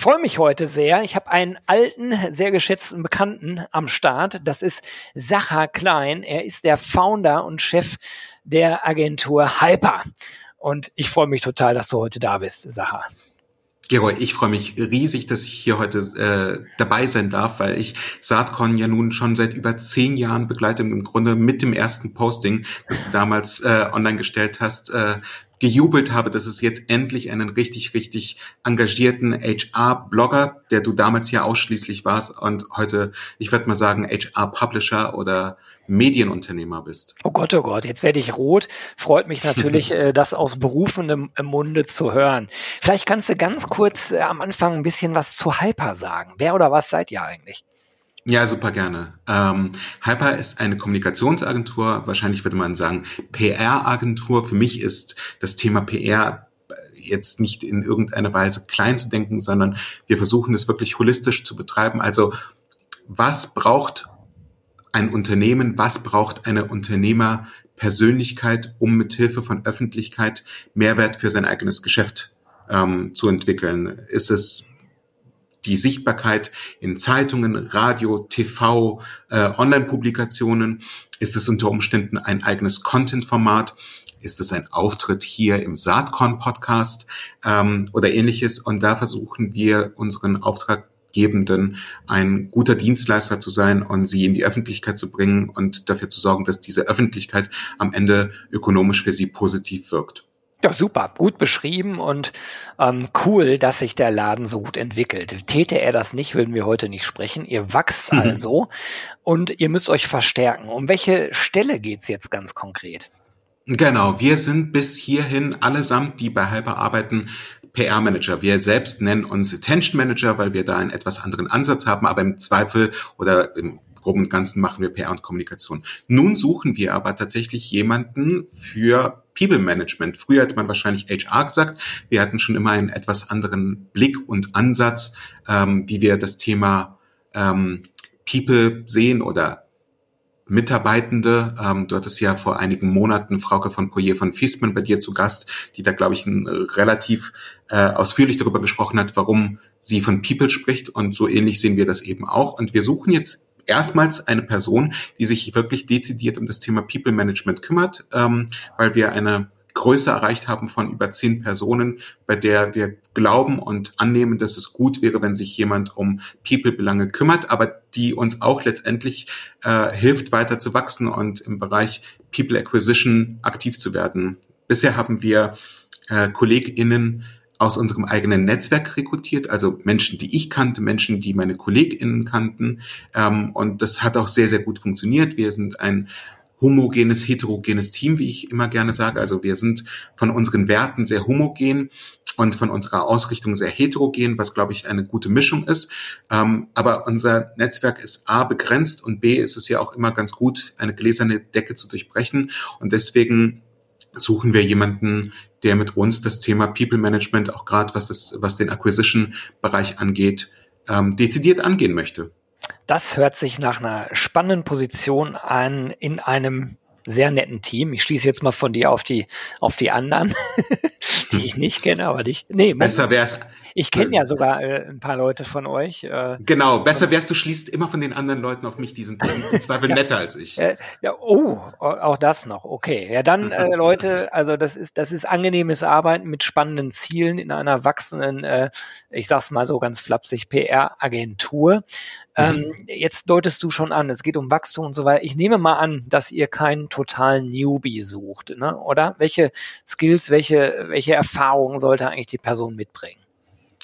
Ich freue mich heute sehr. Ich habe einen alten, sehr geschätzten Bekannten am Start. Das ist Sacha Klein. Er ist der Founder und Chef der Agentur Hyper. Und ich freue mich total, dass du heute da bist, Sacha. Geroy, ich freue mich riesig, dass ich hier heute äh, dabei sein darf, weil ich Saatkorn ja nun schon seit über zehn Jahren begleite, im Grunde mit dem ersten Posting, das du damals äh, online gestellt hast, äh, gejubelt habe, dass es jetzt endlich einen richtig, richtig engagierten HR-Blogger, der du damals ja ausschließlich warst und heute, ich würde mal sagen, HR-Publisher oder Medienunternehmer bist. Oh Gott, oh Gott, jetzt werde ich rot. Freut mich natürlich, äh, das aus berufendem Munde zu hören. Vielleicht kannst du ganz kurz äh, am Anfang ein bisschen was zu Hyper sagen. Wer oder was seid ihr eigentlich? Ja, super gerne. Ähm, Hyper ist eine Kommunikationsagentur, wahrscheinlich würde man sagen PR-Agentur. Für mich ist das Thema PR jetzt nicht in irgendeiner Weise klein zu denken, sondern wir versuchen es wirklich holistisch zu betreiben. Also was braucht ein Unternehmen, was braucht eine Unternehmerpersönlichkeit, um mit Hilfe von Öffentlichkeit Mehrwert für sein eigenes Geschäft ähm, zu entwickeln? Ist es die Sichtbarkeit in Zeitungen, Radio, TV, äh, Online-Publikationen? Ist es unter Umständen ein eigenes Content-Format? Ist es ein Auftritt hier im Saatkorn-Podcast ähm, oder ähnliches? Und da versuchen wir unseren Auftraggebenden ein guter Dienstleister zu sein und sie in die Öffentlichkeit zu bringen und dafür zu sorgen, dass diese Öffentlichkeit am Ende ökonomisch für sie positiv wirkt. Ja, super, gut beschrieben und ähm, cool, dass sich der Laden so gut entwickelt. Täte er das nicht, würden wir heute nicht sprechen. Ihr wachst mhm. also und ihr müsst euch verstärken. Um welche Stelle geht's jetzt ganz konkret? Genau, wir sind bis hierhin allesamt, die bei Hyper arbeiten, PR-Manager. Wir selbst nennen uns Attention Manager, weil wir da einen etwas anderen Ansatz haben, aber im Zweifel oder im groben und Ganzen machen wir PR und Kommunikation. Nun suchen wir aber tatsächlich jemanden für People Management. Früher hätte man wahrscheinlich HR gesagt. Wir hatten schon immer einen etwas anderen Blick und Ansatz, ähm, wie wir das Thema ähm, People sehen oder Mitarbeitende. Ähm, du hattest ja vor einigen Monaten Frauke von Poyer von Fiesmann bei dir zu Gast, die da, glaube ich, ein, relativ äh, ausführlich darüber gesprochen hat, warum sie von People spricht. Und so ähnlich sehen wir das eben auch. Und wir suchen jetzt erstmals eine Person, die sich wirklich dezidiert um das Thema People Management kümmert, ähm, weil wir eine Größe erreicht haben von über zehn Personen, bei der wir glauben und annehmen, dass es gut wäre, wenn sich jemand um People-Belange kümmert, aber die uns auch letztendlich äh, hilft, weiter zu wachsen und im Bereich People Acquisition aktiv zu werden. Bisher haben wir äh, KollegInnen aus unserem eigenen Netzwerk rekrutiert, also Menschen, die ich kannte, Menschen, die meine KollegInnen kannten. Ähm, und das hat auch sehr, sehr gut funktioniert. Wir sind ein homogenes, heterogenes Team, wie ich immer gerne sage. Also wir sind von unseren Werten sehr homogen und von unserer Ausrichtung sehr heterogen, was, glaube ich, eine gute Mischung ist. Ähm, aber unser Netzwerk ist A begrenzt und B ist es ja auch immer ganz gut, eine gläserne Decke zu durchbrechen. Und deswegen suchen wir jemanden, der mit uns das Thema People Management, auch gerade was, das, was den Acquisition-Bereich angeht, ähm, dezidiert angehen möchte. Das hört sich nach einer spannenden Position an in einem sehr netten Team. Ich schließe jetzt mal von dir auf die auf die anderen, die ich nicht kenne, aber dich. Nee, besser wäre es ich kenne ja sogar äh, ein paar Leute von euch. Äh, genau, besser wärst du schließt immer von den anderen Leuten auf mich, die sind im Zweifel ja, netter als ich. Äh, ja, oh, auch das noch. Okay, ja dann äh, Leute, also das ist das ist angenehmes Arbeiten mit spannenden Zielen in einer wachsenden, äh, ich sag's mal so ganz flapsig, PR-Agentur. Ähm, mhm. jetzt deutest du schon an, es geht um Wachstum und so weiter. Ich nehme mal an, dass ihr keinen totalen Newbie sucht, ne? oder? Welche Skills, welche, welche Erfahrungen sollte eigentlich die Person mitbringen?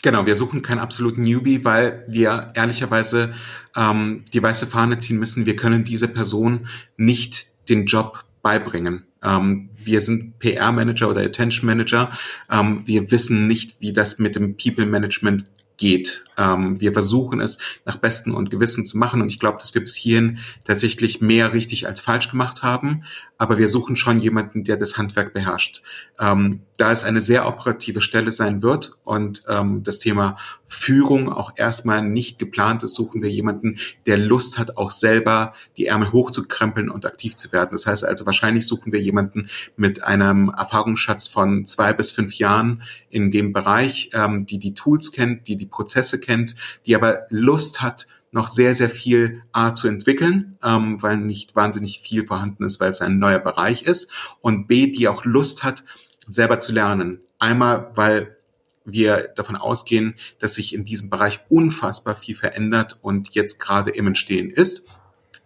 Genau, wir suchen keinen absoluten Newbie, weil wir ehrlicherweise ähm, die weiße Fahne ziehen müssen. Wir können diese Person nicht den Job beibringen. Ähm, wir sind PR-Manager oder Attention Manager. Ähm, wir wissen nicht, wie das mit dem People-Management geht. Ähm, wir versuchen es nach Besten und Gewissen zu machen und ich glaube, dass wir bis hierhin tatsächlich mehr richtig als falsch gemacht haben, aber wir suchen schon jemanden, der das Handwerk beherrscht. Ähm, da es eine sehr operative Stelle sein wird und ähm, das Thema Führung auch erstmal nicht geplant ist, suchen wir jemanden, der Lust hat, auch selber die Ärmel hochzukrempeln und aktiv zu werden. Das heißt also, wahrscheinlich suchen wir jemanden mit einem Erfahrungsschatz von zwei bis fünf Jahren in dem Bereich, ähm, die die Tools kennt, die die Prozesse kennt, die aber Lust hat, noch sehr, sehr viel A zu entwickeln, ähm, weil nicht wahnsinnig viel vorhanden ist, weil es ein neuer Bereich ist. Und B, die auch Lust hat, selber zu lernen. Einmal, weil wir davon ausgehen, dass sich in diesem Bereich unfassbar viel verändert und jetzt gerade im Entstehen ist.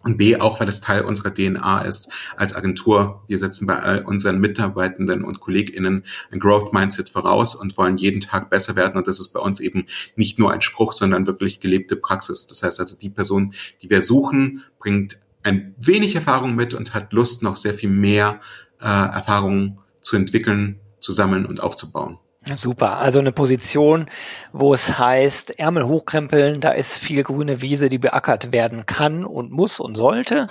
Und B, auch weil es Teil unserer DNA ist als Agentur. Wir setzen bei all unseren Mitarbeitenden und KollegInnen ein Growth Mindset voraus und wollen jeden Tag besser werden. Und das ist bei uns eben nicht nur ein Spruch, sondern wirklich gelebte Praxis. Das heißt also, die Person, die wir suchen, bringt ein wenig Erfahrung mit und hat Lust, noch sehr viel mehr äh, Erfahrungen zu entwickeln, zu sammeln und aufzubauen. Super. Also eine Position, wo es heißt, Ärmel hochkrempeln, da ist viel grüne Wiese, die beackert werden kann und muss und sollte,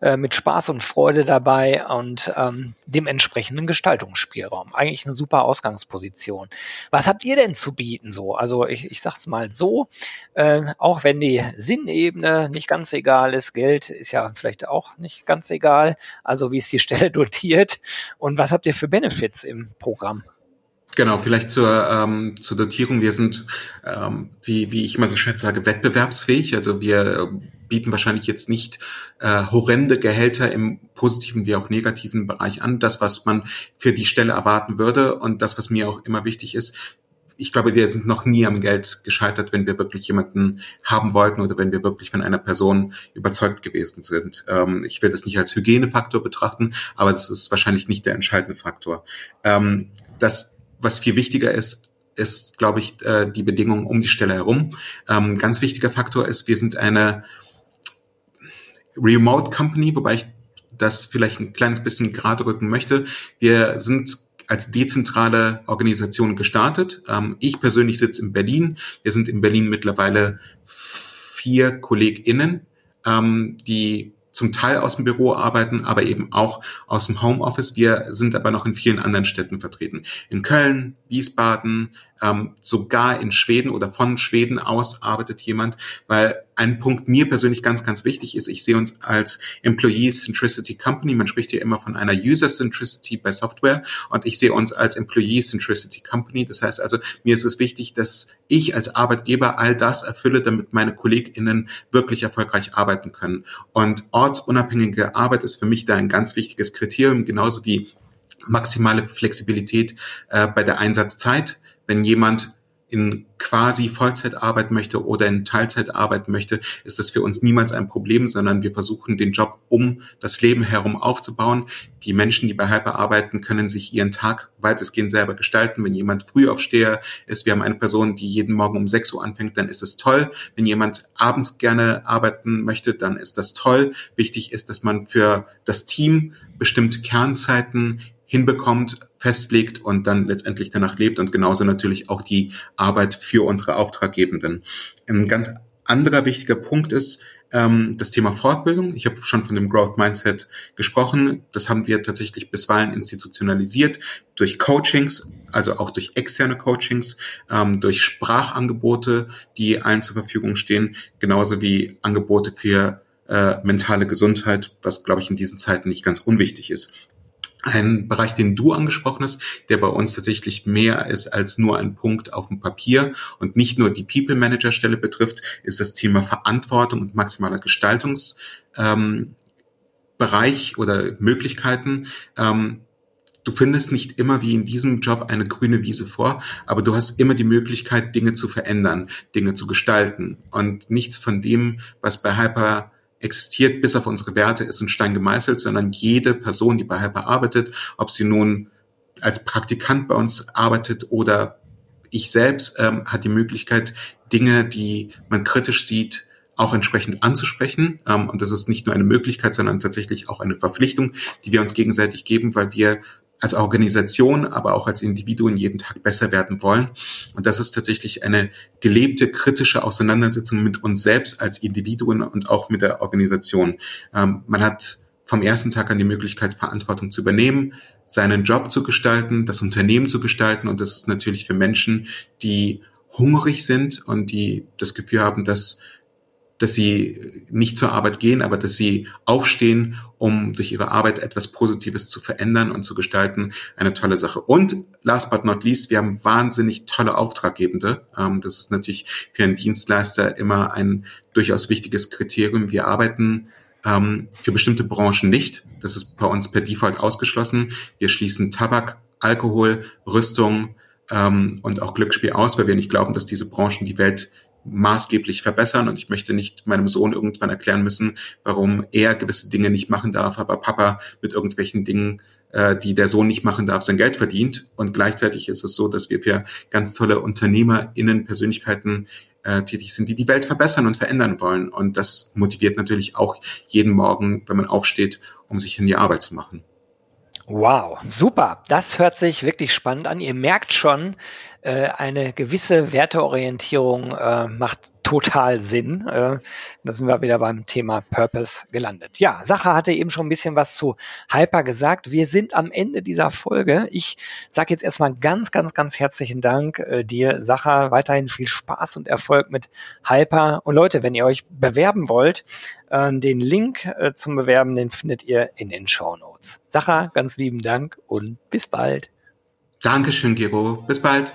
äh, mit Spaß und Freude dabei und ähm, dem entsprechenden Gestaltungsspielraum. Eigentlich eine super Ausgangsposition. Was habt ihr denn zu bieten so? Also ich, ich sag's mal so, äh, auch wenn die Sinnebene nicht ganz egal ist, Geld ist ja vielleicht auch nicht ganz egal, also wie ist die Stelle dotiert und was habt ihr für Benefits im Programm? Genau, vielleicht zur, ähm, zur Dotierung. Wir sind, ähm, wie, wie ich immer so schön sage, wettbewerbsfähig. Also wir bieten wahrscheinlich jetzt nicht äh, horrende Gehälter im positiven wie auch negativen Bereich an. Das, was man für die Stelle erwarten würde und das, was mir auch immer wichtig ist, ich glaube, wir sind noch nie am Geld gescheitert, wenn wir wirklich jemanden haben wollten oder wenn wir wirklich von einer Person überzeugt gewesen sind. Ähm, ich will das nicht als Hygienefaktor betrachten, aber das ist wahrscheinlich nicht der entscheidende Faktor. Ähm, das was viel wichtiger ist, ist, glaube ich, äh, die Bedingungen um die Stelle herum. Ähm, ganz wichtiger Faktor ist, wir sind eine Remote Company, wobei ich das vielleicht ein kleines bisschen gerade rücken möchte. Wir sind als dezentrale Organisation gestartet. Ähm, ich persönlich sitze in Berlin. Wir sind in Berlin mittlerweile vier KollegInnen, ähm, die zum Teil aus dem Büro arbeiten, aber eben auch aus dem Homeoffice. Wir sind aber noch in vielen anderen Städten vertreten. In Köln, Wiesbaden, ähm, sogar in Schweden oder von Schweden aus arbeitet jemand, weil ein Punkt mir persönlich ganz, ganz wichtig ist, ich sehe uns als Employee Centricity Company, man spricht hier immer von einer User Centricity bei Software und ich sehe uns als Employee Centricity Company. Das heißt also, mir ist es wichtig, dass ich als Arbeitgeber all das erfülle, damit meine KollegInnen wirklich erfolgreich arbeiten können. Und ortsunabhängige Arbeit ist für mich da ein ganz wichtiges Kriterium, genauso wie maximale Flexibilität äh, bei der Einsatzzeit wenn jemand in quasi Vollzeit arbeiten möchte oder in Teilzeit arbeiten möchte, ist das für uns niemals ein Problem, sondern wir versuchen den Job um das Leben herum aufzubauen. Die Menschen, die bei Hyper arbeiten, können sich ihren Tag weitestgehend selber gestalten. Wenn jemand Frühaufsteher ist, wir haben eine Person, die jeden Morgen um 6 Uhr anfängt, dann ist es toll. Wenn jemand abends gerne arbeiten möchte, dann ist das toll. Wichtig ist, dass man für das Team bestimmte Kernzeiten hinbekommt, festlegt und dann letztendlich danach lebt und genauso natürlich auch die Arbeit für unsere Auftraggebenden. Ein ganz anderer wichtiger Punkt ist ähm, das Thema Fortbildung. Ich habe schon von dem Growth Mindset gesprochen. Das haben wir tatsächlich bisweilen institutionalisiert durch Coachings, also auch durch externe Coachings, ähm, durch Sprachangebote, die allen zur Verfügung stehen, genauso wie Angebote für äh, mentale Gesundheit, was, glaube ich, in diesen Zeiten nicht ganz unwichtig ist. Ein Bereich, den du angesprochen hast, der bei uns tatsächlich mehr ist als nur ein Punkt auf dem Papier und nicht nur die People Manager Stelle betrifft, ist das Thema Verantwortung und maximaler Gestaltungsbereich ähm, oder Möglichkeiten. Ähm, du findest nicht immer wie in diesem Job eine grüne Wiese vor, aber du hast immer die Möglichkeit, Dinge zu verändern, Dinge zu gestalten. Und nichts von dem, was bei Hyper existiert bis auf unsere Werte, ist ein Stein gemeißelt, sondern jede Person, die bei Hyper arbeitet, ob sie nun als Praktikant bei uns arbeitet oder ich selbst, ähm, hat die Möglichkeit, Dinge, die man kritisch sieht, auch entsprechend anzusprechen. Ähm, und das ist nicht nur eine Möglichkeit, sondern tatsächlich auch eine Verpflichtung, die wir uns gegenseitig geben, weil wir als Organisation, aber auch als Individuen jeden Tag besser werden wollen. Und das ist tatsächlich eine gelebte kritische Auseinandersetzung mit uns selbst als Individuen und auch mit der Organisation. Ähm, man hat vom ersten Tag an die Möglichkeit, Verantwortung zu übernehmen, seinen Job zu gestalten, das Unternehmen zu gestalten. Und das ist natürlich für Menschen, die hungrig sind und die das Gefühl haben, dass dass sie nicht zur Arbeit gehen, aber dass sie aufstehen, um durch ihre Arbeit etwas Positives zu verändern und zu gestalten, eine tolle Sache. Und last but not least, wir haben wahnsinnig tolle Auftraggebende. Ähm, das ist natürlich für einen Dienstleister immer ein durchaus wichtiges Kriterium. Wir arbeiten ähm, für bestimmte Branchen nicht. Das ist bei uns per Default ausgeschlossen. Wir schließen Tabak, Alkohol, Rüstung, ähm, und auch Glücksspiel aus, weil wir nicht glauben, dass diese Branchen die Welt maßgeblich verbessern und ich möchte nicht meinem Sohn irgendwann erklären müssen, warum er gewisse Dinge nicht machen darf, aber Papa mit irgendwelchen Dingen, äh, die der Sohn nicht machen darf, sein Geld verdient. Und gleichzeitig ist es so, dass wir für ganz tolle UnternehmerInnen, Persönlichkeiten äh, tätig sind, die die Welt verbessern und verändern wollen. Und das motiviert natürlich auch jeden Morgen, wenn man aufsteht, um sich in die Arbeit zu machen. Wow, super. Das hört sich wirklich spannend an. Ihr merkt schon, äh, eine gewisse Werteorientierung äh, macht total Sinn. Äh, da sind wir wieder beim Thema Purpose gelandet. Ja, Sache hatte eben schon ein bisschen was zu Hyper gesagt. Wir sind am Ende dieser Folge. Ich sage jetzt erstmal ganz, ganz, ganz herzlichen Dank äh, dir, Sacha. Weiterhin viel Spaß und Erfolg mit Hyper. Und Leute, wenn ihr euch bewerben wollt, äh, den Link äh, zum Bewerben, den findet ihr in den Show Notes. Sacha, ganz lieben Dank und bis bald. Dankeschön, Gero. Bis bald.